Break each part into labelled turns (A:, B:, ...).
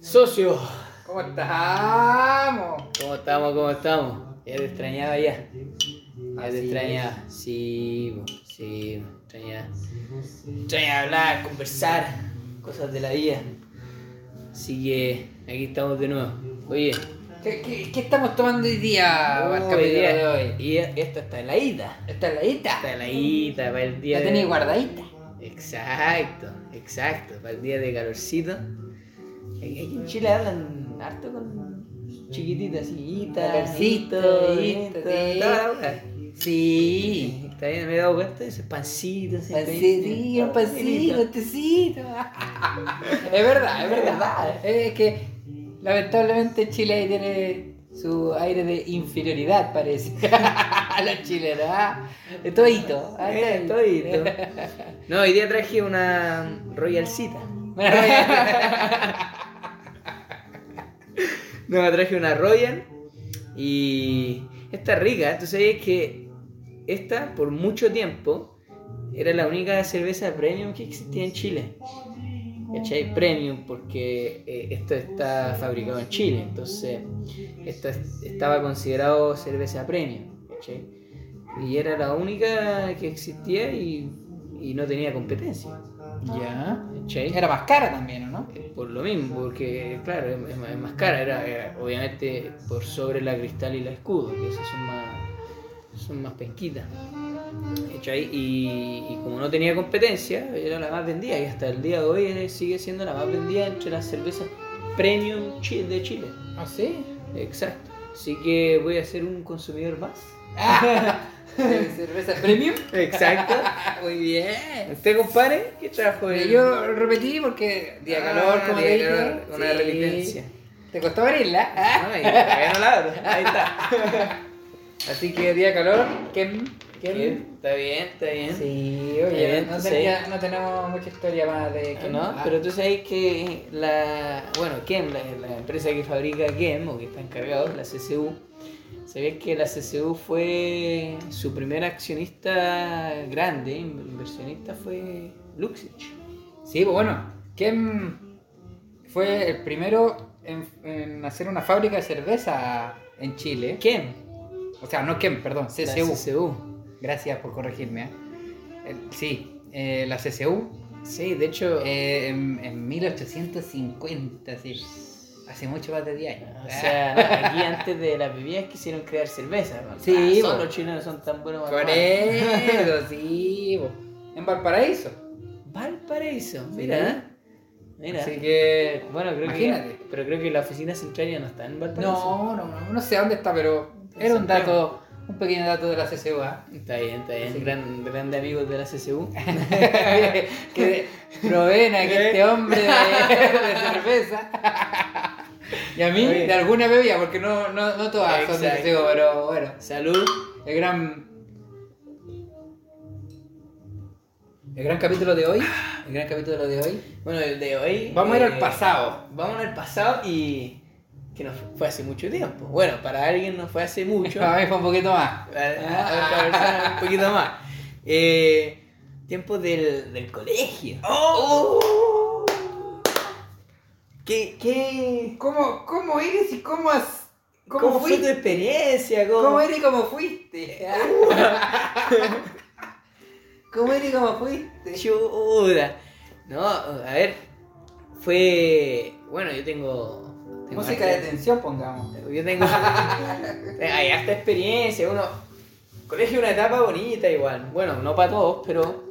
A: Socio,
B: ¿Cómo estamos?
A: ¿cómo estamos? ¿Cómo estamos? Ya te extrañaba ya. Ya te extrañaba. Sí, sí, po, extrañaba. Extrañaba hablar, conversar, cosas de la vida. Así que aquí estamos de nuevo. Oye,
B: ¿Qué, qué, qué estamos tomando hoy día para el capítulo
A: día-
B: de hoy?
A: Y esto está en la ida.
B: ¿Esta es la ita?
A: Está en la ida para el día
B: ¿La
A: de-
B: tenéis guardadita?
A: Exacto, exacto. Para el día de calorcito. Aquí en Chile hablan harto con chiquititas, así,
B: Calorcito,
A: ito,
B: ito,
A: ito,
B: sí.
A: Está bien, me he dado cuenta de ese pancito.
B: Pancito, pancito, tecito. Es verdad, es verdad. Es que lamentablemente Chile tiene su aire de inferioridad, parece. A los chilenos, ¿ah? Todito. ¿ah?
A: Eh, todito. No, hoy día traje una Royalcita. No, traje una Royal y esta es rica. Tú sabías que esta, por mucho tiempo, era la única cerveza premium que existía en Chile. ¿Cachai? Premium, porque eh, esto está fabricado en Chile, entonces esto es- estaba considerado cerveza premium. ¿Cachai? Y era la única que existía y, y no tenía competencia.
B: Ya.
A: ¿cachai?
B: Era más cara también, ¿o no?
A: Por lo mismo, porque claro, es, es más- cara, era, era obviamente por sobre la cristal y la escudo, que esas son más, son más penquitas. ¿Cachai? Y, y como no tenía competencia, era la más vendida y hasta el día de hoy eh, sigue siendo la más vendida entre las cervezas premium de Chile.
B: ¿Ah, sí?
A: Exacto. Así que voy a ser un consumidor más.
B: ¿Cerveza premium?
A: Exacto.
B: Muy bien.
A: ¿Usted, compadre? ¿Qué trajo el-
B: Yo repetí porque día
A: Ah,
B: calor, como
A: día calor, una
B: Sí.
A: repitencia.
B: ¿Te costó abrirla? ¿ah?
A: Ay, todavía no la abro. Ahí está.
B: Así que día calor, ¿quién?
A: Bien, Está bien, está bien.
B: Sí, oye,
A: bien,
B: no, tenía- no tenemos mucha historia más de
A: Ah,
B: que
A: ¿No? Pero tú sabes que la. Bueno, Kem, la, la empresa que fabrica Kem, o que está encargado, la CCU, sabías que la CCU fue. Su primer accionista grande, inversionista, fue Luxich.
B: Sí, pues bueno, ¿quién fue el primero en, en hacer una fábrica de cerveza en Chile?
A: Kem,
B: O sea, no ¿quién? perdón,
A: la
B: CCU.
A: CCU.
B: Gracias por corregirme. ¿eh? El- sí, eh, la CCU
A: Sí, de hecho.
B: eh, en, en 1850, sí. Hace mucho más de 10 años.
A: o sea, aquí antes de las bebidas quisieron crear cerveza. ¿no?
B: Sí,
A: Ah,
B: bo.
A: solo los chilenos son tan buenos tomar.
B: eso, sí. po. En Valparaíso.
A: Valparaíso, mira. Mira.
B: Así que.
A: Bueno, creo
B: Imagínate.
A: que. Pero creo que la oficina central ya no está en Valparaíso.
B: No, no, no, no sé dónde está, pero era un dato, un pequeño dato de la CCU. ¿ah?
A: Está bien, está bien.
B: Sí.
A: Gran, grande amigos de la CCU.
B: que proveen a que este hombre de, de cerveza. Y a mí,
A: Oye.
B: de alguna bebida, porque no, no, no todas son de
A: Exacto.
B: Pero bueno.
A: Salud.
B: El gran. El gran capítulo de hoy. El gran capítulo de hoy.
A: Bueno, el de hoy.
B: Vamos a ir
A: eh,
B: al pasado.
A: Vamos al pasado y. que no fue hace mucho tiempo. Bueno, para alguien no fue hace mucho.
B: A ver, fue un poquito más.
A: Para un poquito más. Eh, tiempo del, del colegio. ¡Oh! ¿Qué, qué,
B: ¿Cómo, cómo eres y cómo has.
A: ¿Cómo,
B: ¿Cómo,
A: fue tu experiencia? ¿Cómo,
B: ¿Cómo eres y cómo fuiste? ¿Cómo eres y cómo fuiste?
A: Chuda. No, a ver. Fue. Bueno, yo tengo.
B: Música de tensión, pongamos.
A: Yo tengo. hay harta experiencia. Uno. Colegio es una etapa bonita igual. Bueno, no para todos, pero.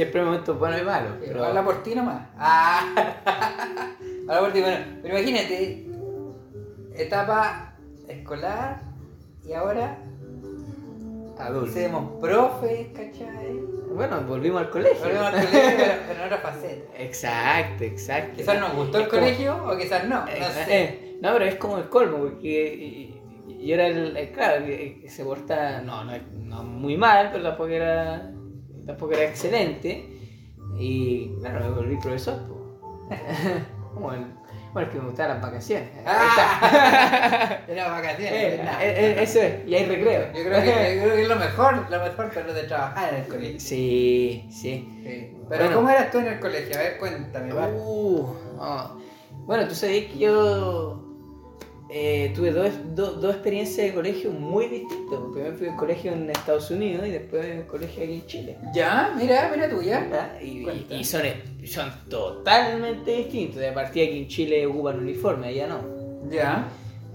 A: Siempre hay momentos buenos y malos. Pero...
B: Habla por ti nomás. Ah. Habla por ti, bueno. Pero imagínate, etapa escolar y ahora
A: Adulto.
B: Hacemos profes, ¿cachai?
A: Bueno, volvimos al colegio.
B: Volvemos al colegio, pero, pero en otra faceta.
A: Exacto, exacto.
B: Quizás nos gustó el
A: como-
B: colegio o quizás no. No
A: Eh,
B: sé.
A: eh, no, pero es como el colmo, porque yo era el, el- claro, que, que se porta, no, no, no muy mal, pero tampoco era, tampoco era excelente. Y claro, me volví profesor. como el- Bueno, es que me gustaban las vacaciones.
B: Ah, era vacaciones.
A: Eh, eh, eh, eso es, y hay recreo.
B: Yo creo, que, yo creo que es lo mejor, lo mejor pero de trabajar en el colegio.
A: Sí, sí.
B: Sí. Pero
A: Bueno.
B: ¿cómo eras tú en el colegio? A ver, cuéntame.
A: Uh, ah. Bueno, tú sabías que yo eh, tuve dos, do- dos experiencias de colegio muy distintas. Primero fui al colegio en Estados Unidos y después el colegio aquí en Chile.
B: Ya, mira, mira tú, ya.
A: Y, son, son totalmente distintos. De partida aquí en Chile ocupan uniforme, allá no.
B: Ya.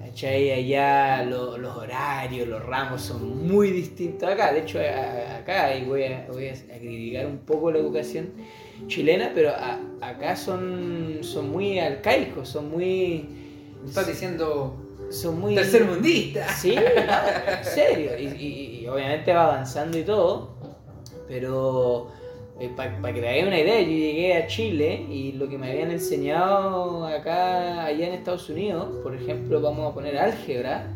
A: ¿Cachai? Allá lo- los horarios, los ramos son muy distintos acá. De hecho, a- acá, y voy a, voy a criticar un poco la educación chilena, pero a- acá son, son muy arcaicos, son muy...
B: Estás diciendo
A: Son muy...
B: tercermundista.
A: Sí, no, en serio. Y, y- y obviamente va avanzando y todo, pero para que te hagas una idea, yo llegué a Chile y lo que me habían enseñado acá, allá en Estados Unidos, por ejemplo, vamos a poner álgebra,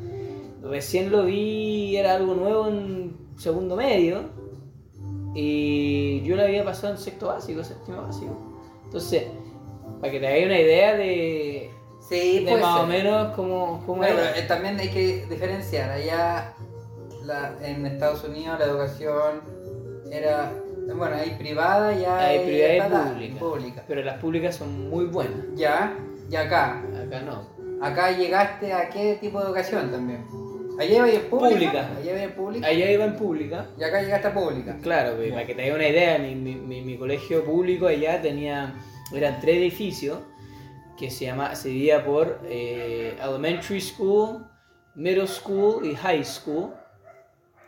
A: recién lo vi, era algo nuevo en segundo medio y yo lo había pasado en sexto básico, séptimo básico. Entonces, para que te hagas una idea de,
B: Sí,
A: de
B: puede
A: más o menos cómo, cómo
B: Bueno, pero, eh, también hay que diferenciar. Allá la- en Estados Unidos la educación era. Bueno, hay privada y hay,
A: Hay privada y
B: estatal,
A: pública.
B: pública.
A: Pero las públicas son muy buenas.
B: Ya, y acá.
A: Acá no.
B: Acá llegaste a qué tipo de educación también. Allá iba en pública.
A: Pública.
B: Allá iba en pública.
A: Allá iba en pública.
B: Y acá llegaste a pública.
A: Claro, pues, para que te hagas una idea, mi, mi- mi- mi colegio público allá tenía. Eran tres edificios que se llama, se dividía por eh, Elementary School, Middle School y High School.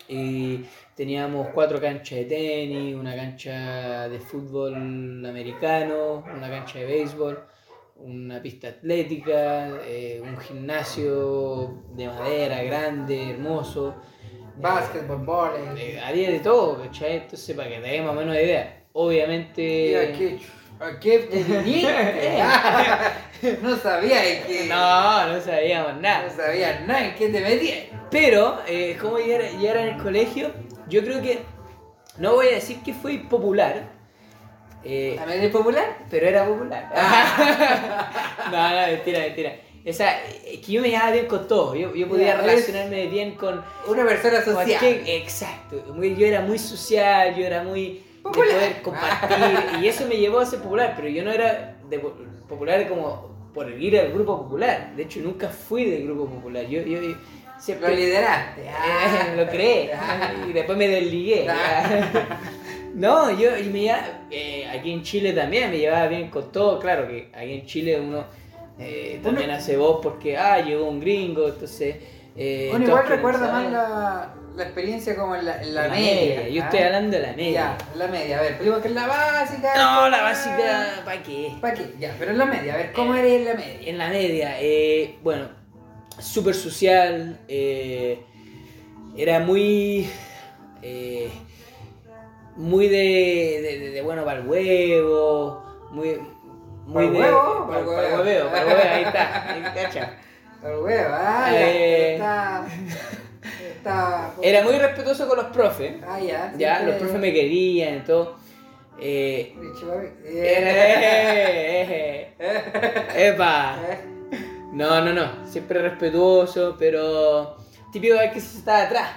A: Y teníamos cuatro canchas de tenis, una cancha de fútbol americano, una cancha de béisbol, una pista atlética, eh, un gimnasio de madera grande, hermoso.
B: Básquetbol, volei.
A: Eh, había de todo, ¿cachai? Entonces, para que te hagas más o menos idea. Obviamente.
B: ¿Y a qué, te viniste? no sabía en qué.
A: No, no sabíamos
B: No
A: nada.
B: sabía nada en qué te metías.
A: Pero, eh, ¿cómo llegar, llegar en el colegio? Yo creo que. No voy a decir que fui popular. eh,
B: ¿A medio popular?
A: pero era popular. no, no, mentira, mentira. Esa, es que yo me llevaba bien con todo. Yo, yo podía
B: Ya, es-
A: relacionarme bien con.
B: Una persona
A: con
B: social.
A: cualquier- exacto. Yo era muy social, yo era muy. De poder compartir. y eso me llevó a ser popular, pero yo no era de popular como por ir al grupo popular. De hecho, nunca fui del grupo popular. Yo, yo, yo
B: Lo
A: siempre.
B: lideraste. ah.
A: Eh, lo creé y después me desligué. No, yo y me llevaba, eh, aquí en Chile también me llevaba bien con todo, claro que aquí en Chile uno eh, también hace voz porque ah, llegó un gringo, entonces eh,
B: Bueno, igual recuerda más la, la experiencia como en la, en la
A: La
B: media.
A: media, yo
B: ¿ah?
A: estoy hablando de la media.
B: Ya, la media. A ver, primero que es la básica.
A: No, la básica, ¿para qué?
B: ¿Para qué? Ya, pero en la media. A ver, ¿cómo eres en la media?
A: En la media, eh, bueno, súper social, eh, era muy, eh, muy de, de, de- de bueno para el huevo, muy, muy
B: ¿Pa'l
A: de...
B: huevo?
A: Para el
B: huevo.
A: huevo, para el huevo, ahí está, ahí cacha.
B: Ah,
A: Eh.
B: Está. Está.
A: Era muy respetuoso con los profes,
B: Ah, ya.
A: ya,
B: siempre-
A: los profes me querían y todo. Eh,
B: Eh,
A: eh, epa. No, no, no, siempre respetuoso, pero típico es que se estaba atrás.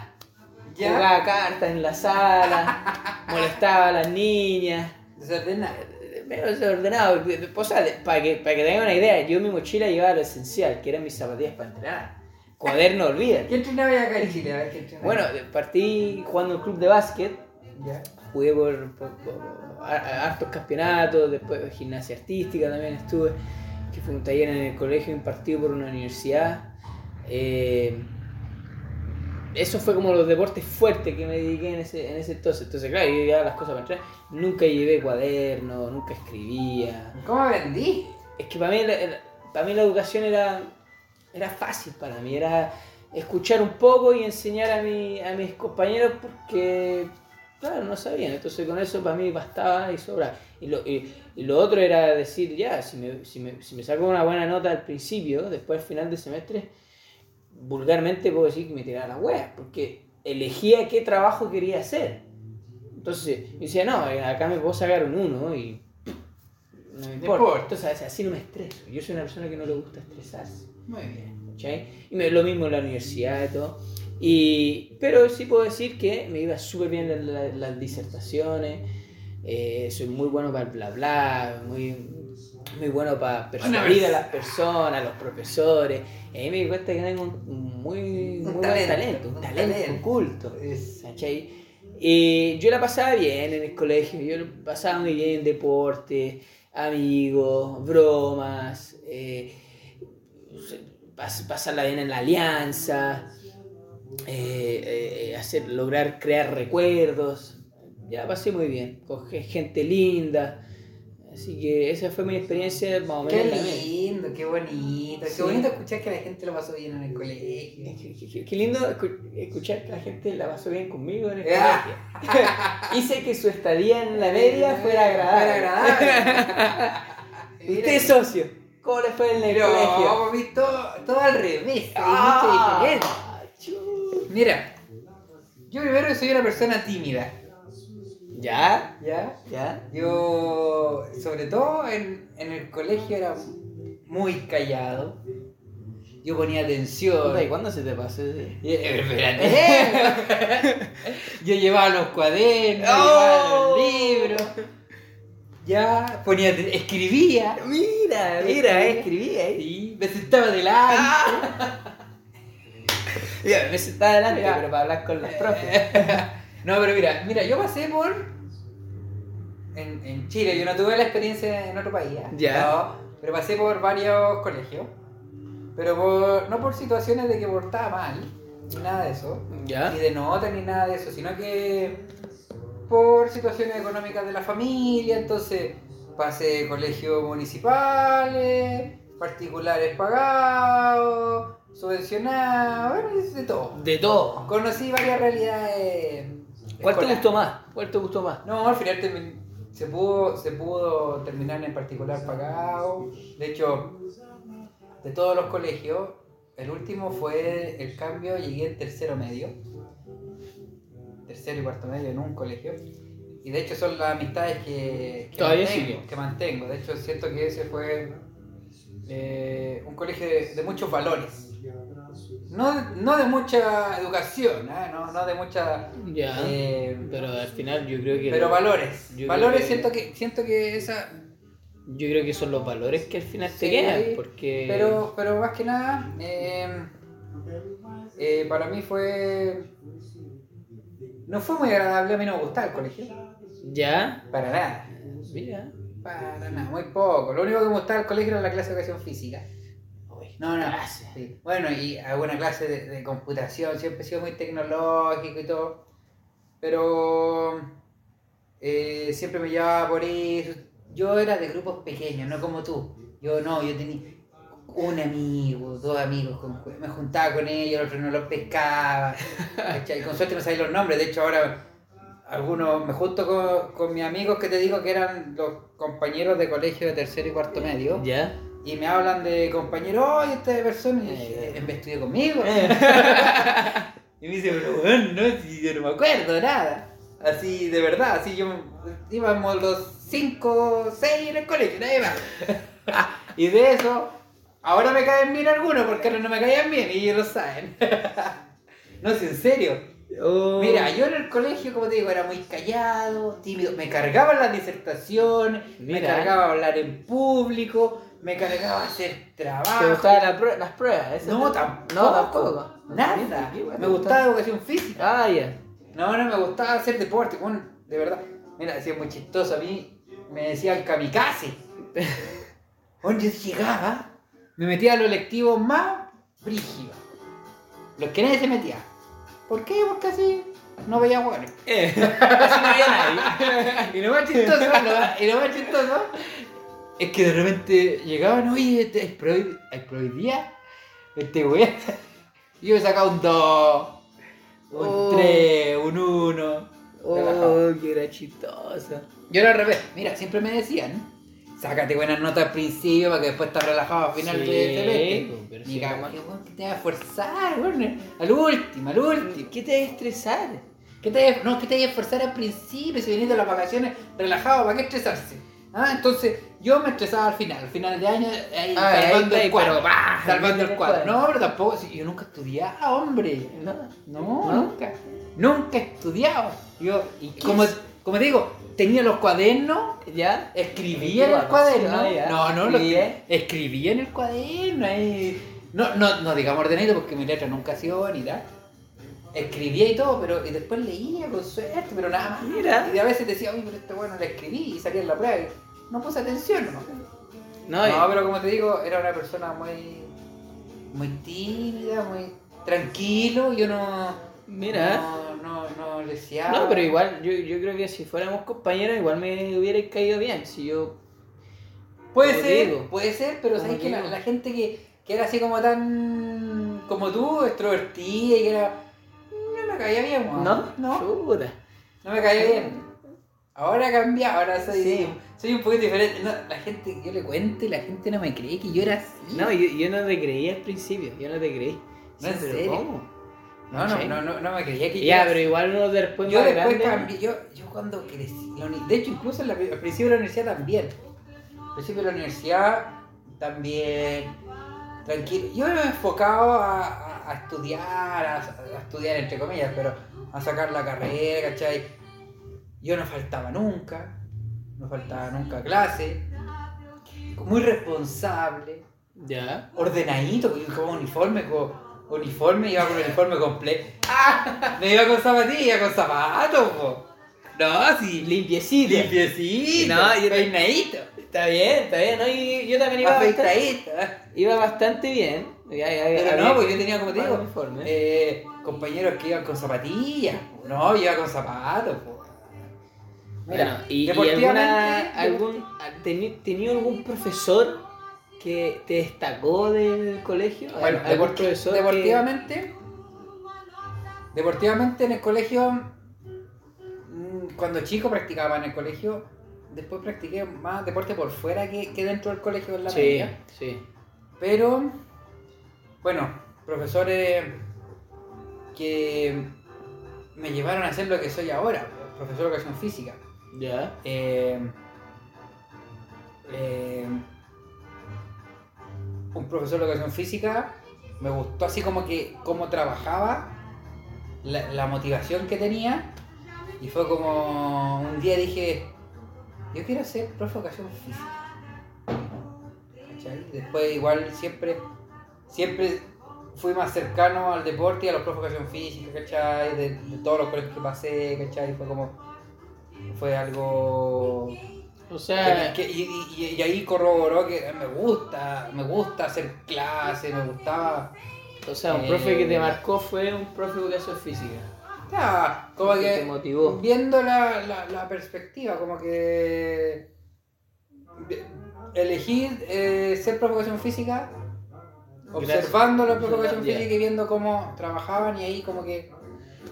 B: Ya.
A: Jugaba cartas en la sala, molestaba a las niñas,
B: Desordenado.
A: Medio desordenado. O sea, para que, para que tengan una idea, yo en mi mochila llevaba lo esencial, que eran mis zapatillas para entrenar. Cuaderno, olvídate.
B: ¿Quién entrenaba ya acá en Chile? A ver, ¿quién entrenaba?
A: Bueno, partí jugando en un club de básquet, jugué por, por- por har- hartos campeonatos, después gimnasia artística también estuve, que fue un taller en el colegio impartido por una universidad. Eh, eso fue como los deportes fuertes que me dediqué en ese, en ese entonces. Entonces, claro, yo llevaba las cosas para entrar. Nunca llevé cuaderno, nunca escribía.
B: ¿Cómo aprendí?
A: Es que para mí, para mí la educación era, era fácil, para mí era escuchar un poco y enseñar a, mi, a mis compañeros porque, claro, no sabían. Entonces con eso para mí bastaba y sobra. Y lo, y, y lo otro era decir, ya, si me, si, me, si me saco una buena nota al principio, después al final del semestre, vulgarmente puedo decir que me tiraba la wea, porque elegía qué trabajo quería hacer. Entonces, yo decía, no, acá me puedo sacar un 1 y no me importa. Entonces, así no me estreso. Yo soy una persona que no le gusta estresarse.
B: Muy bien.
A: ¿cachai? Y me, lo mismo en la universidad y todo. Y, pero sí puedo decir que me iba súper bien en la- las disertaciones. eh, soy muy bueno para el bla bla, muy, muy bueno para persuadir a las personas, a los profesores. Y ahí me di cuenta que tengo un muy, muy
B: Un
A: buen
B: talento,
A: talento, un
B: un
A: talento
B: talento.
A: oculto.
B: Es-
A: ¿cachai? Y yo la pasaba bien en el colegio, yo la pasaba muy bien en deporte, amigos, bromas, eh, pas- pasarla bien en la alianza, eh, eh, hacer, lograr crear recuerdos. Ya pasé muy bien, con ge- gente linda. Así que esa fue mi experiencia más o menos.
B: Qué lindo, qué bonito.
A: Sí.
B: Qué bonito escuchar que la gente lo pasó bien en el colegio.
A: Qué, qué- qué- qué lindo escu- escuchar que la gente la pasó bien conmigo en el
B: Ah.
A: colegio. Hice que su estadía en la media fuera agradable.
B: Fuera agradable.
A: Usted, socio, ¿cómo le fue en el
B: Pero
A: colegio?
B: vamos a ver todo, todo al revés.
A: Ah.
B: Mira, yo primero soy una persona tímida.
A: ¿Ya?
B: ¿Ya?
A: ¿Ya?
B: Yo, sobre todo en, en el colegio, era muy callado. Yo ponía atención.
A: ¿Y cuándo se te pasó?
B: Eh, espérate. Yo llevaba los cuadernos,
A: ¡Oh!
B: llevaba los libros. Ya, ponía, escribía.
A: Mira, mira, eh, escribí ahí.
B: Sí, me sentaba delante.
A: Mira, me sentaba adelante,
B: Ya.
A: pero para hablar con los profes.
B: No, pero mira, mira, yo pasé por. En, en Chile, yo no tuve la experiencia en otro país.
A: Ya.
B: No, pero pasé por varios colegios. Pero por, no por situaciones de que portaba mal, ni nada de eso.
A: ¿Ya?
B: Ni de nota, ni nada de eso, sino que por situaciones económicas de la familia. Entonces pasé colegios municipales, particulares pagados, subvencionados, bueno, de todo.
A: De todo.
B: Conocí varias realidades.
A: ¿Cuál te gustó más? ¿Cuál te gustó más?
B: No, al final termin- se pudo, se pudo terminar en particular pagado. De hecho, de todos los colegios, el último fue el cambio, llegué en tercero medio. Tercero y cuarto medio en un colegio. Y de hecho son las amistades que, que
A: Todavía
B: mantengo,
A: sigue.
B: que mantengo. De hecho siento que ese fue eh, un colegio de, de muchos valores. No, no de mucha educación, ¿eh? no, no de mucha...
A: Ya.
B: eh,
A: pero al final yo creo que.
B: pero valores. valores
A: que-
B: siento que siento que esa
A: Yo creo que son los valores que al final te quedan. Porque.
B: pero pero más que nada eh, para mí fue no fue muy agradable, a mí no me gustaba el colegio.
A: ¿Ya?
B: Para nada.
A: Mira.
B: Para nada, muy poco. Lo único que me gustaba del colegio era la clase de educación física. No, no. Sí. Bueno, y alguna clase de, de computación, siempre he sido muy tecnológico y todo. Pero eh, siempre me llevaba por eso. Yo era de grupos pequeños, no como tú. Yo no, yo tenía un amigo, dos amigos, con- me juntaba con ellos, el otro no los pescaba. ¿cachai? Con suerte no sabía los nombres, de hecho ahora algunos me junto con, con mis amigos que te digo que eran los compañeros de colegio de tercero y cuarto medio.
A: ¿Ya?
B: Y me hablan de compañero, oye, esta persona, y dije,
A: Eh.
B: en vez estudió conmigo. y me dice, pero bueno, no, si yo no me acuerdo nada. Así, de verdad, así yo, íbamos los cinco, seis en el colegio, nadie más. y de eso, ahora me caen bien algunos, porque ahora no me caían bien, y ellos lo saben. no, si en serio.
A: Oh.
B: Mira, yo en el colegio, como te digo, era muy callado, tímido. Me cargaban las disertaciones, me
A: Mira.
B: cargaba hablar en público, me cargaba hacer trabajo.
A: ¿Te gustaban la prue- las pruebas?
B: No, tampoco.
A: No, tampoco.
B: Nada.
A: ¿Qué bueno
B: Me gustaba educación física.
A: Ah, ya.
B: No, no, me gustaba hacer deporte. Bueno, de verdad. Mira, decía muy chistoso. A mí me decían kamikaze. Bueno, yo llegaba, me metía a los lectivos más brígidos. Los que nadie se metía. ¿Por qué? Porque así no veía bueno.
A: Eh, no había nadie.
B: Y lo más chistoso, lo- y lo más chistoso es que de repente llegaban, oye, este, ¿hay prohib- ¿hay prohibida? Este weón. Y yo me sacaba un 2, un
A: Oh.
B: 3, un 1.
A: Oh, que era chistoso.
B: Yo era al revés. Mira, siempre me decían, sácate buenas notas al principio para que después estés relajado al final
A: Sí,
B: Y
A: sí,
B: cago,
A: como-
B: ¿qué weón que te vas a esforzar, weón? Al último, al último.
A: ¿Qué te va a estresar?
B: ¿Qué te no, que te hay que esforzar al principio, si venís de las vacaciones relajado, ¿para qué estresarse? Ah, entonces Yo me estresaba al final, al final de año, ahí,
A: Ah,
B: salvando el cuadro,
A: pero, bah,
B: salvando el
A: el
B: cuadro. No, pero tampoco, si yo nunca estudiaba, hombre.
A: No.
B: No, nunca. Nunca he estudiado. Yo,
A: ¿Y
B: como,
A: es?
B: como digo, tenía los cuadernos,
A: ¿Ya?
B: escribía en el cuaderno.
A: ah.
B: No, no, lo
A: Escribía.
B: que- escribía en el cuaderno. ahí. No, no, no digamos ordenadito porque mi letra nunca ha sido bonita. Escribía y todo, pero y después leía con suerte, pero nada más.
A: Mira.
B: Y a veces decía, oye, pero este bueno le escribí y salía en la prueba. No puse atención, ¿no?
A: No,
B: No, pero como te digo, era una persona muy. muy tímida, muy tranquilo. Yo no.
A: mira.
B: No, no, no decía.
A: No, pero igual, yo, yo creo que si fuéramos compañeros, igual me hubiera caído bien. Si yo.
B: Puede ser,
A: digo.
B: puede ser, pero sabes que la, gente que, que era así como tan. como tú, extrovertida y que era. no me caía bien.
A: ¿No?
B: no,
A: Chuta.
B: no me caía bien. Ahora ha cambiado, ahora soy,
A: Sí.
B: soy un poquito diferente. No, la gente, yo le cuento y la gente no me cree que yo era así.
A: No, yo, yo no te creí al principio. Yo no te creí.
B: No,
A: pero
B: serio.
A: ¿Cómo?
B: no, no,
A: Sí.
B: no, no, no me creía que yo
A: Ya,
B: era
A: pero igual uno después
B: Yo
A: más
B: después
A: grande-
B: cambié, yo, yo cuando crecí, de hecho incluso la- al principio de la universidad también, al principio de la universidad también, tranquilo, yo me he enfocado a, a- a estudiar, a, a estudiar entre comillas, pero a sacar la carrera, ¿cachai? Yo no faltaba nunca, no faltaba nunca a clase, muy responsable,
A: Ya.
B: ordenadito, con uniforme, con uniforme, iba con uniforme completo. ¡Ah! Me iba con zapatillas, con zapatos, po. No, sí.
A: Limpiecito.
B: Limpiecito.
A: No, yo
B: peinadito.
A: Está bien, está bien. ¿no? Y yo también iba bastante, iba bastante bien. Ya, ya,
B: Pero no, pues yo tenía, como te digo, eh, compañeros que iban con zapatillas. po. No, yo iba con zapatos, po. Mira,
A: y, y
B: deportivamente,
A: alguna, algún, ¿tenía algún profesor que te destacó del colegio?
B: Bueno,
A: ¿Algún que-
B: deportivamente, deportivamente en el colegio, mm, cuando chico practicaba en el colegio, después practiqué más deporte por fuera que, que dentro del colegio en la
A: Sí,
B: media.
A: sí.
B: Pero, bueno, profesores que me llevaron a ser lo que soy ahora, profesor de educación física. Eh, eh, un profesor de educación física me gustó así como que cómo trabajaba, la, motivación que tenía y fue como un día dije, yo quiero ser profe de educación física. Después igual siempre, siempre fui más cercano al deporte y a los profes de educación física, ¿cachai? De, de todos los colegios que pasé, ¿cachai? Fue como, fue algo
A: O sea,
B: que- y, y- y ahí corroboró que me gusta, me gusta hacer clases, me gustaba.
A: o sea, un
B: eh,
A: profe que te marcó fue un profe de educación física.
B: Ya, como
A: Que te
B: que
A: motivó.
B: viendo la, la, la perspectiva, como que elegí eh, ser profe de educación física, observando la educación física y viendo cómo trabajaban y ahí como que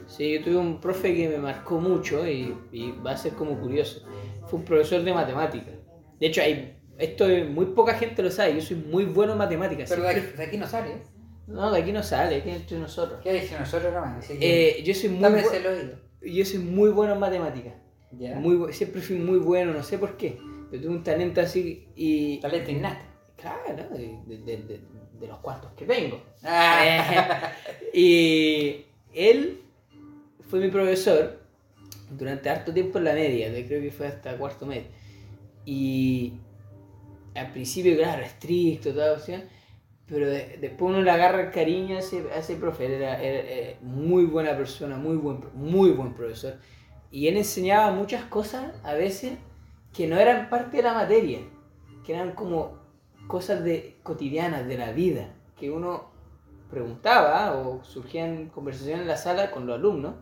A: Sí, yo tuve un profe que me marcó mucho y, y va a ser como curioso. Fue un profesor de matemáticas. De hecho, hay, esto muy poca gente lo sabe. Yo soy muy bueno en matemáticas.
B: pero de aquí, de aquí no sale. ¿eh?
A: No, de aquí no sale, aquí entre nosotros.
B: ¿Qué dice nosotros que
A: Eh, yo soy muy
B: tápese
A: bu-
B: el oído.
A: yo soy muy bueno en matemáticas.
B: ¿Ya?
A: Muy, siempre fui muy bueno, no sé por qué. Pero tuve un talento así y.
B: Talento innato.
A: Claro, de, de- de- los cuantos que tengo.
B: Ah.
A: y él fue mi profesor durante harto tiempo en la media, creo que fue hasta cuarto medio. Y al principio, claro, estricto, toda opción, pero de- después uno le agarra el cariño a ese, a ese profe. Era, era- era muy buena persona, muy buen, muy buen profesor. Y él enseñaba muchas cosas a veces que no eran parte de la materia, que eran como cosas de, cotidianas de la vida, que uno preguntaba o surgían conversaciones en la sala con los alumnos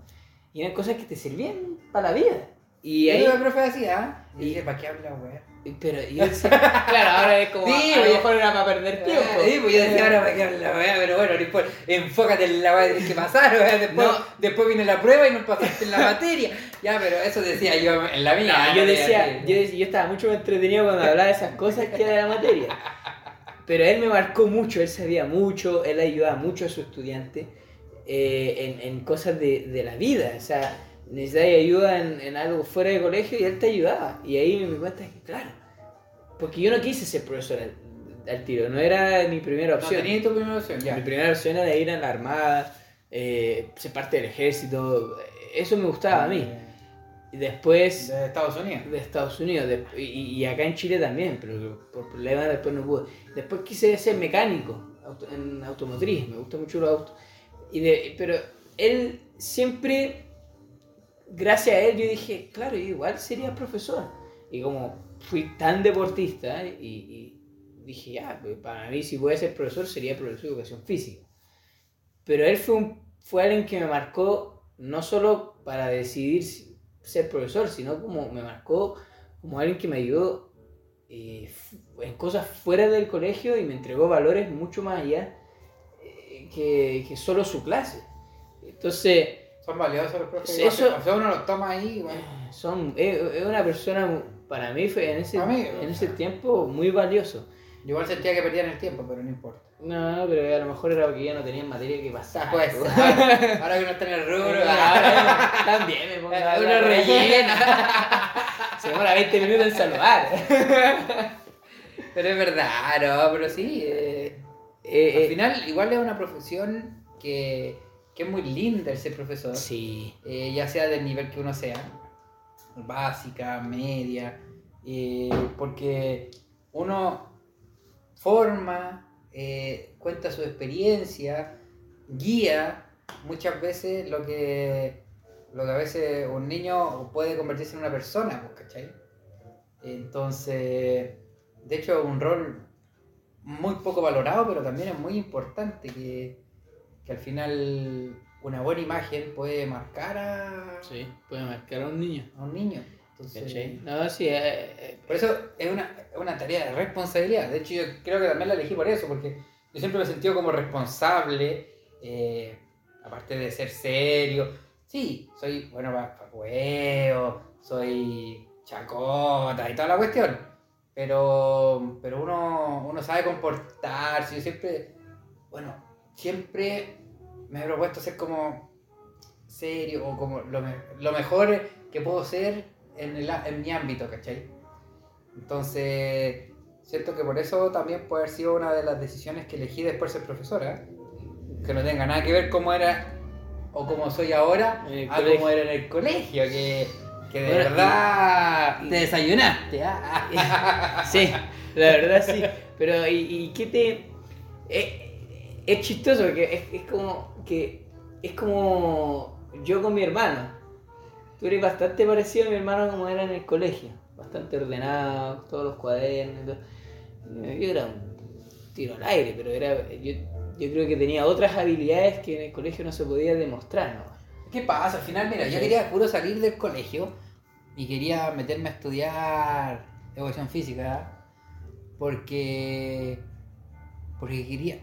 A: y eran cosas que te servían para la vida. Y ahí,
B: el profe decía, ¿ah?
A: y-
B: Y dije, ¿para qué habla, weá?
A: pero yo decía, claro, ahora es como,
B: Sí,
A: a lo
B: oye.
A: mejor era para perder tiempo.
B: Sí, pues yo decía, ahora para qué habla, weá, pero bueno, después, enfócate en la weá que que pasar, weá, después,
A: No.
B: después viene la prueba y no pasaste en la materia. Ya, pero eso decía yo en la mía.
A: No, yo
B: no
A: decía, yo, decía- yo estaba mucho más entretenido cuando hablaba de esas cosas que de la materia. Pero él me marcó mucho, él sabía mucho, él ayudaba mucho a su estudiante eh, en, en cosas de, de la vida. O sea, necesitabas ayuda en, en algo fuera de colegio y él te ayudaba. Y ahí me di cuenta que, claro, porque yo no quise ser profesor al, al tiro, no era mi primera
B: No
A: opción.
B: tenías tu primera opción, ya.
A: Mi primera opción era ir a la armada, eh, ser parte del ejército, eso me gustaba a mí. Y después
B: De Estados Unidos.
A: de Estados Unidos de- y, y acá en Chile también, pero por problemas después no pude. Después quise ser mecánico auto- en automotriz, me gusta mucho los autos. Y de, pero él siempre, gracias a él, yo dije, claro, igual sería profesor. Y como fui tan deportista y, y dije, ya, pues, para mí si voy a ser profesor sería profesor de educación física. Pero él fue, un, fue alguien que me marcó no solo para decidir ser profesor, sino como me marcó como alguien que me ayudó eh, en cosas fuera del colegio y me entregó valores mucho más allá que, que solo su clase. Entonces,
B: Son valiosos los profes. Igual,
A: eso-
B: O sea, uno los toma ahí, bueno.
A: son, es, es una persona, para mí fue en ese,
B: mí,
A: en ese tiempo muy valioso.
B: Yo igual sentía que perdían el tiempo, pero no importa.
A: No, pero a lo mejor era porque ya no tenían materia que pasar.
B: Pues,
A: pues.
B: ahora, ahora que uno está en el rubro,
A: Ahora, También me pongo a
B: uno rellena.
A: Se demora 20 minutos en saludar.
B: Pero es verdad, no, pero sí. eh,
A: Eh,
B: al
A: eh,
B: final, igual es una profesión que, que es muy linda el ser profesor.
A: Sí.
B: eh, ya sea del nivel que uno sea, básica, media, eh, porque uno forma, cuenta su experiencia, guía muchas veces lo que, lo que a veces un niño puede convertirse en una persona, pues, ¿cachai? Entonces, de hecho, un rol muy poco valorado, pero también es muy importante que, que al final una buena imagen puede marcar a,
A: Sí, puede marcar a un niño.
B: a un niño. Entonces.
A: No, sí, eh, eh,
B: por eso es una, una tarea de responsabilidad. De hecho, yo creo que también la elegí por eso, porque yo siempre me he sentido como responsable, eh, aparte de ser serio. Sí, soy, bueno, para soy chacota y toda la cuestión. Pero, pero uno, uno sabe comportarse. Yo siempre, bueno, siempre me he propuesto ser como serio o como lo, me- lo mejor que puedo ser en, el en mi ámbito, ¿cachai? Entonces, siento que por eso también puede haber sido una de las decisiones que elegí después de ser profesora. Que no tenga nada que ver cómo era o cómo soy ahora a
A: colegio.
B: cómo era en el colegio. Que, que de
A: Bueno,
B: verdad
A: y-
B: te desayunaste. ¿ah?
A: sí, la verdad sí. Pero, ¿y, y qué te.? eh, es chistoso porque es, es como que. Es como yo con mi hermano. Tú eres bastante parecido a mi hermano como era en el colegio. Bastante ordenado, todos los cuadernos. todo. Yo era un tiro al aire, pero era. Yo, yo creo que tenía otras habilidades que en el colegio no se podía demostrar, ¿no?
B: ¿Qué pasa? Al final, mira, yo quería puro salir del colegio y quería meterme a estudiar educación física porque porque quería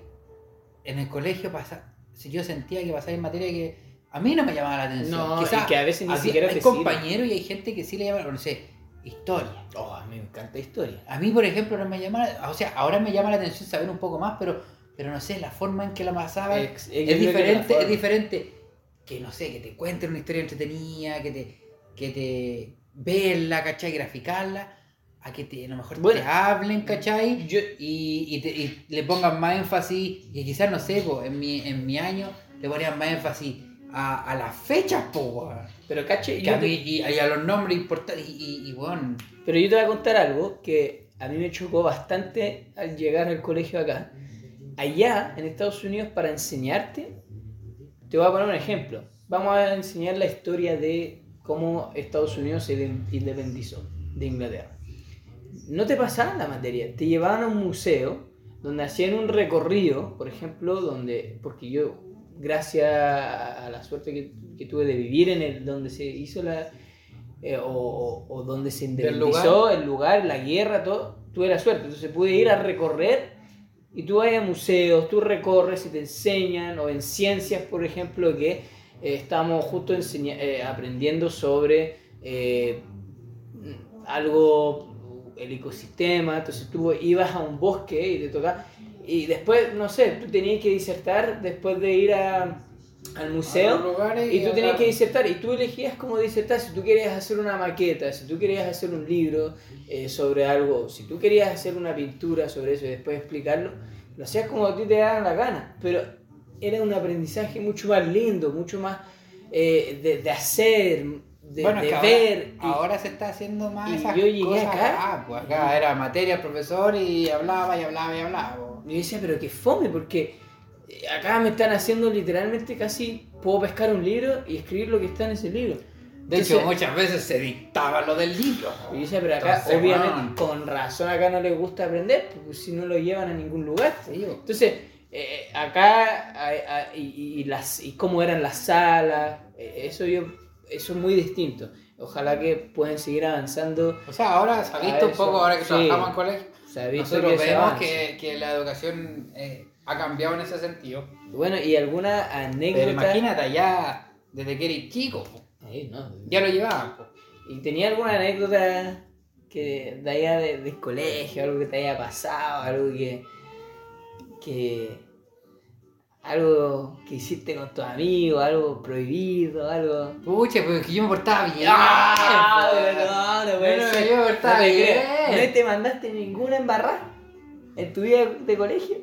B: en el colegio pasar si yo sentía que pasaba en materia que a mí no me llamaba la atención
A: No,
B: Quizás
A: que a veces ni
B: así
A: siquiera
B: hay compañeros y hay gente que sí le llama no sé historia.
A: Oh, a mí me encanta historia.
B: a mí por ejemplo no me llama o sea ahora me llama la atención saber un poco más pero pero no sé la forma en que la
A: yo
B: es
A: que la
B: diferente, es diferente que no sé, que te cuenten una historia entretenida, que te, que te verla, ¿cachai? Graficarla, a que te, a lo mejor
A: Bueno,
B: te hablen, ¿cachai?
A: Yo,
B: Y, y, te- y le pongan más énfasis, y quizás, no sé, po, en, mi, en mi año le ponían más énfasis a, a las fechas, po,
A: pero
B: a
A: te-
B: y, y a los nombres importantes, y, y, y, weón,
A: Pero yo te voy a contar algo que a mí me chocó bastante al llegar al colegio acá. Allá, en Estados Unidos, para enseñarte, te voy a poner un ejemplo. Vamos a enseñar la historia de cómo Estados Unidos se inde- independizó de Inglaterra. No te pasaban la materia, te llevaban a un museo donde hacían un recorrido, por ejemplo, donde, porque yo, gracias a la suerte que, que tuve de vivir en el donde se hizo la, eh, o, o- donde se independizó el lugar, la guerra, todo, tuve la suerte. Entonces pude ir a recorrer y tú vas a museos, tú recorres y te enseñan, o en ciencias, por ejemplo, que eh, estamos justo eh, aprendiendo sobre eh, algo, el ecosistema, entonces tú ibas a un bosque y te tocaba, y después, no sé, tú tenías que disertar después de ir a, al museo
B: lugares
A: y tú tenías que disertar y tú elegías cómo disertar si tú querías hacer una maqueta, si tú querías hacer un libro eh, sobre algo, si tú querías hacer una pintura sobre eso y después explicarlo, lo hacías como a ti te daban la gana, pero era un aprendizaje mucho más lindo, mucho más eh, de, de hacer, de,
B: bueno,
A: de ver.
B: ahora,
A: y-
B: ahora se está haciendo más
A: y
B: esas
A: yo llegué
B: cosas
A: acá.
B: Ah, pues acá era materia, profesor y hablaba y hablaba y hablaba.
A: Y yo decía, pero que fome, porque acá me están haciendo literalmente casi, puedo pescar un libro y escribir lo que está en ese libro.
B: De hecho, muchas veces se dictaba lo del libro.
A: Y decía, pero acá,
B: Entonces,
A: obviamente, con razón acá no les gusta aprender, porque si no lo llevan a ningún lugar. Entonces, eh, acá, a- a- y, y- las, y cómo eran las salas, eh, eso, yo, eso es muy distinto. Ojalá que puedan seguir avanzando.
B: O sea, ahora se ha visto un poco, ahora que
A: sí.
B: trabajamos en colegio,
A: Se ha visto
B: nosotros
A: que
B: vemos que, que la educación eh, ha cambiado en ese sentido.
A: Bueno, y alguna anécdota.
B: Pero imagínate, allá, desde que eres chico,
A: Ahí, no,
B: ya lo llevaban.
A: ¿Y tenía alguna anécdota que de allá de- del colegio, algo que te haya pasado, algo que. que. algo que hiciste con tus amigos, algo prohibido, algo.
B: Pucha, pues que yo me portaba bien.
A: ¡Ah! No, no puede
B: No, no,
A: ser.
B: yo me
A: No
B: portaba
A: te
B: bien.
A: ¿No te mandaste ninguna embarrada en tu vida de colegio?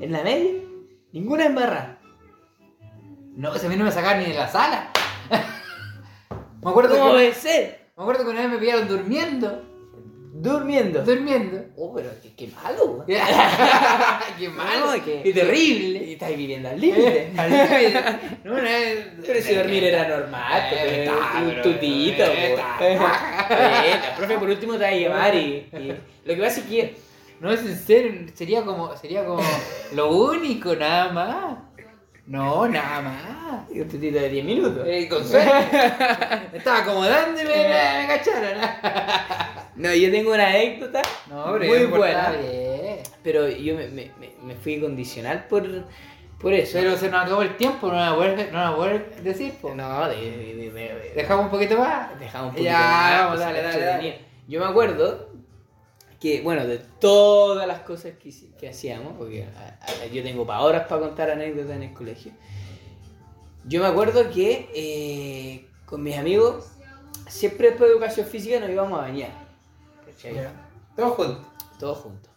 A: ¿En la media? Ninguna embarrada.
B: No, si a mí no me sacaban ni de la sala. me, acuerdo
A: ¿Cómo
B: que,
A: ser?
B: me acuerdo que una vez me pillaron durmiendo.
A: Durmiendo.
B: Durmiendo.
A: Oh, pero qué, qué malo.
B: Qué malo,
A: No,
B: qué terrible.
A: Y estás viviendo al límite.
B: No, no, es-
A: Pero si dormir era normal,
B: Eh,
A: pues, un tutito.
B: eh,
A: pues. Eh, La profe por último te va a llevar y, y lo que pasa es que
B: No, es en serio, sería como, sería como lo único, nada más. No, nada más.
A: un tutito de 10 minutos.
B: Eh, con suerte. Me estaba acomodando y me, me, cacharon.
A: No, yo tengo una anécdota
B: No, pero
A: muy buena,
B: bien.
A: pero yo me, me, me, fui condicional por, por eso.
B: Pero se nos acabó el tiempo, no la a, no a decir. po.
A: No, de, de, de- de-
B: Dejamos un poquito más.
A: Dejamos un poquito
B: Ya,
A: más,
B: vamos,
A: pues,
B: dale, dale.
A: Yo me acuerdo que, bueno, de todas las cosas que, que hacíamos, porque a- a- yo tengo pa' horas para contar anécdotas en el colegio, yo me acuerdo que eh, con mis amigos, siempre después de educación física nos íbamos a bañar.
B: Todos juntos.
A: Todos juntos.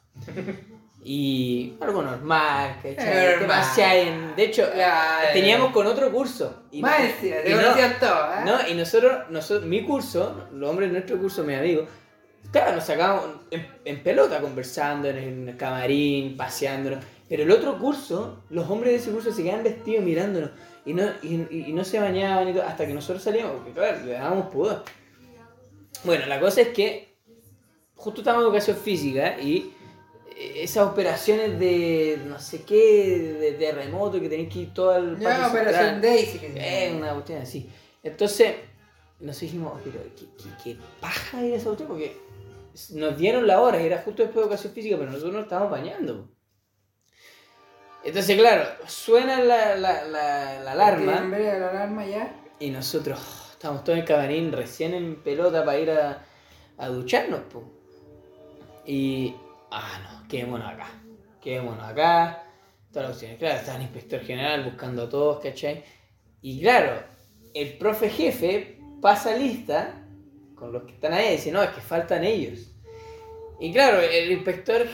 A: Y algo normal, ¿cachai?
B: Normal.
A: De hecho,
B: Ya,
A: teníamos con otro curso. Y
B: Más
A: no- y no-
B: ¿eh?
A: no, y nosotros, nosotros, mi curso, los hombres de nuestro curso, mis amigos, claro, nos sacábamos en, en pelota conversando en el camarín, paseándonos. Pero el otro curso, los hombres de ese curso se quedaban vestidos mirándonos y no, y, no se bañaban y todo, hasta que nosotros salíamos, porque claro, le dábamos pudor. Bueno, la cosa es que justo estamos en educación física y eh, esas operaciones de no sé qué, de terremoto, que tenéis que ir todo al patio
B: Operación. Daisy.
A: Eh, una cuestión así. Entonces, nos dijimos, pero ¿qué, qué, qué paja ir a esa cuestión? Porque nos dieron la hora, era justo después de educación física, pero nosotros nos estábamos bañando. Entonces, claro, suena la, la, la, la alarma
B: Timbre de la alarma ya.
A: y nosotros oh, estamos todos en el camarín, recién en pelota para ir a, a ducharnos. po. Y, ah, no, quedémonos acá. Quedémonos acá. Todas las opciones. Claro, estaba el inspector general buscando a todos, ¿cachai? Y claro, el profe jefe pasa lista con los que están ahí dice, no, es que faltan ellos. Y claro, el inspector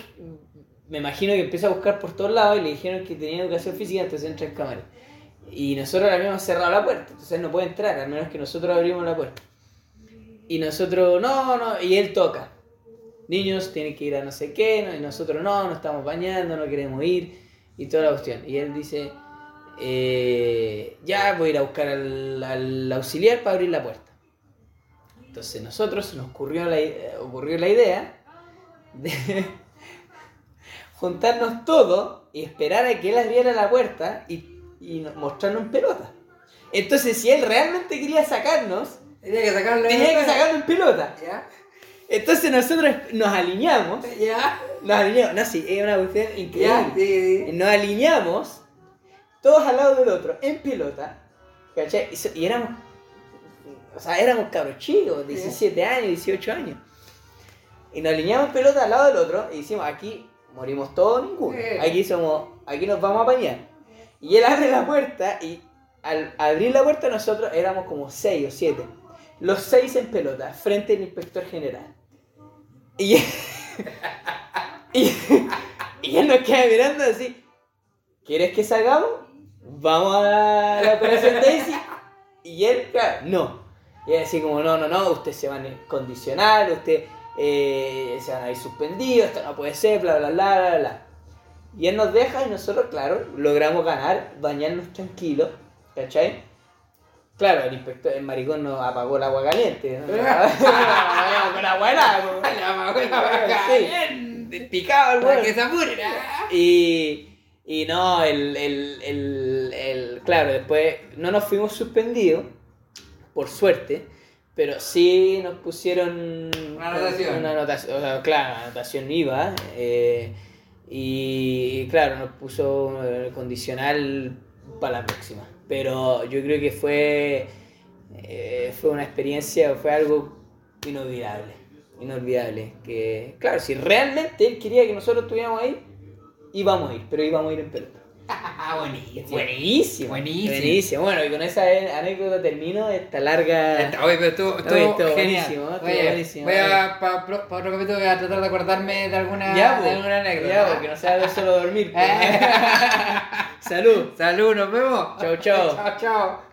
A: me imagino que empieza a buscar por todos lados y le dijeron que tenía educación física, entonces entra en cámara. Y nosotros le habíamos cerrado la puerta, entonces no puede entrar, al menos que nosotros abrimos la puerta. Y nosotros, no, no, y él toca. Niños tienen que ir a no sé qué, y nosotros no, no estamos bañando, no queremos ir, y toda la cuestión. Y él dice, eh, ya voy a ir a buscar al auxiliar para abrir la puerta. Entonces nosotros nos ocurrió la, i- ocurrió la idea de juntarnos todos y esperar a que él abriera la puerta y, y nos- mostrarnos en pelota. Entonces si él realmente quería sacarnos,
B: Tenía que sacarlo.
A: tenía que sacarnos en pelota.
B: Ya.
A: Entonces nosotros nos alineamos,
B: Ya.
A: nos alineamos, no, sí, es una cuestión increíble.
B: Sí, sí.
A: Nos alineamos, todos al lado del otro, en pelota, ¿cachai? Y éramos, o sea, éramos cabros chicos, 17 años, 18 años. Y nos alineamos pelota al lado del otro y decimos, aquí morimos todos ninguno. Aquí somos, aquí nos vamos a bañar. Y él abre la puerta y al abrir la puerta nosotros éramos como seis o siete. Los seis en pelota, frente al inspector general. Y, y, y él nos queda mirando así. ¿Quieres que salgamos? Vamos a la operación Daisy. Y él, claro, no. Y él así como, no, no, no, usted se van a condicionar, usted eh, se van a ir suspendidos, esto no puede ser, bla, bla, bla, bla, bla. Y él nos deja y nosotros, claro, logramos ganar, bañarnos tranquilos, ¿cachai? Claro, el inspector, el maricón nos apagó el agua caliente. ¿no? Con agua helada, po. Sí, picado el weón.
B: que se apuren.
A: Y, y no, el, el, el, el- Claro, después no nos fuimos suspendidos, por suerte, pero sí nos pusieron.
B: Una anotación.
A: Una anotación, o sea, claro, una anotación IVA. eh, y claro, nos puso condicional para la próxima. Pero yo creo que fue. eh, fue una experiencia, fue algo inolvidable. Inolvidable. Que, claro, si realmente él quería que nosotros estuviéramos ahí, íbamos a ir, pero íbamos a ir en pelota.
B: Ah, buenísimo.
A: Buenísimo.
B: Buenísimo.
A: Buenísimo. Bueno, y con esa anécdota termino esta larga.
B: Oye, pero estuvo, estuvo
A: Oye,
B: genial.
A: buenísimo, estuvo
B: Oye,
A: buenísimo.
B: Voy a, para otro capítulo voy a tratar de acordarme de alguna,
A: Ya,
B: de
A: pues,
B: alguna anécdota.
A: ya, porque no se haga solo dormir. pues. Salud.
B: Salud, nos vemos.
A: Chau, chau.
B: Chao, chao.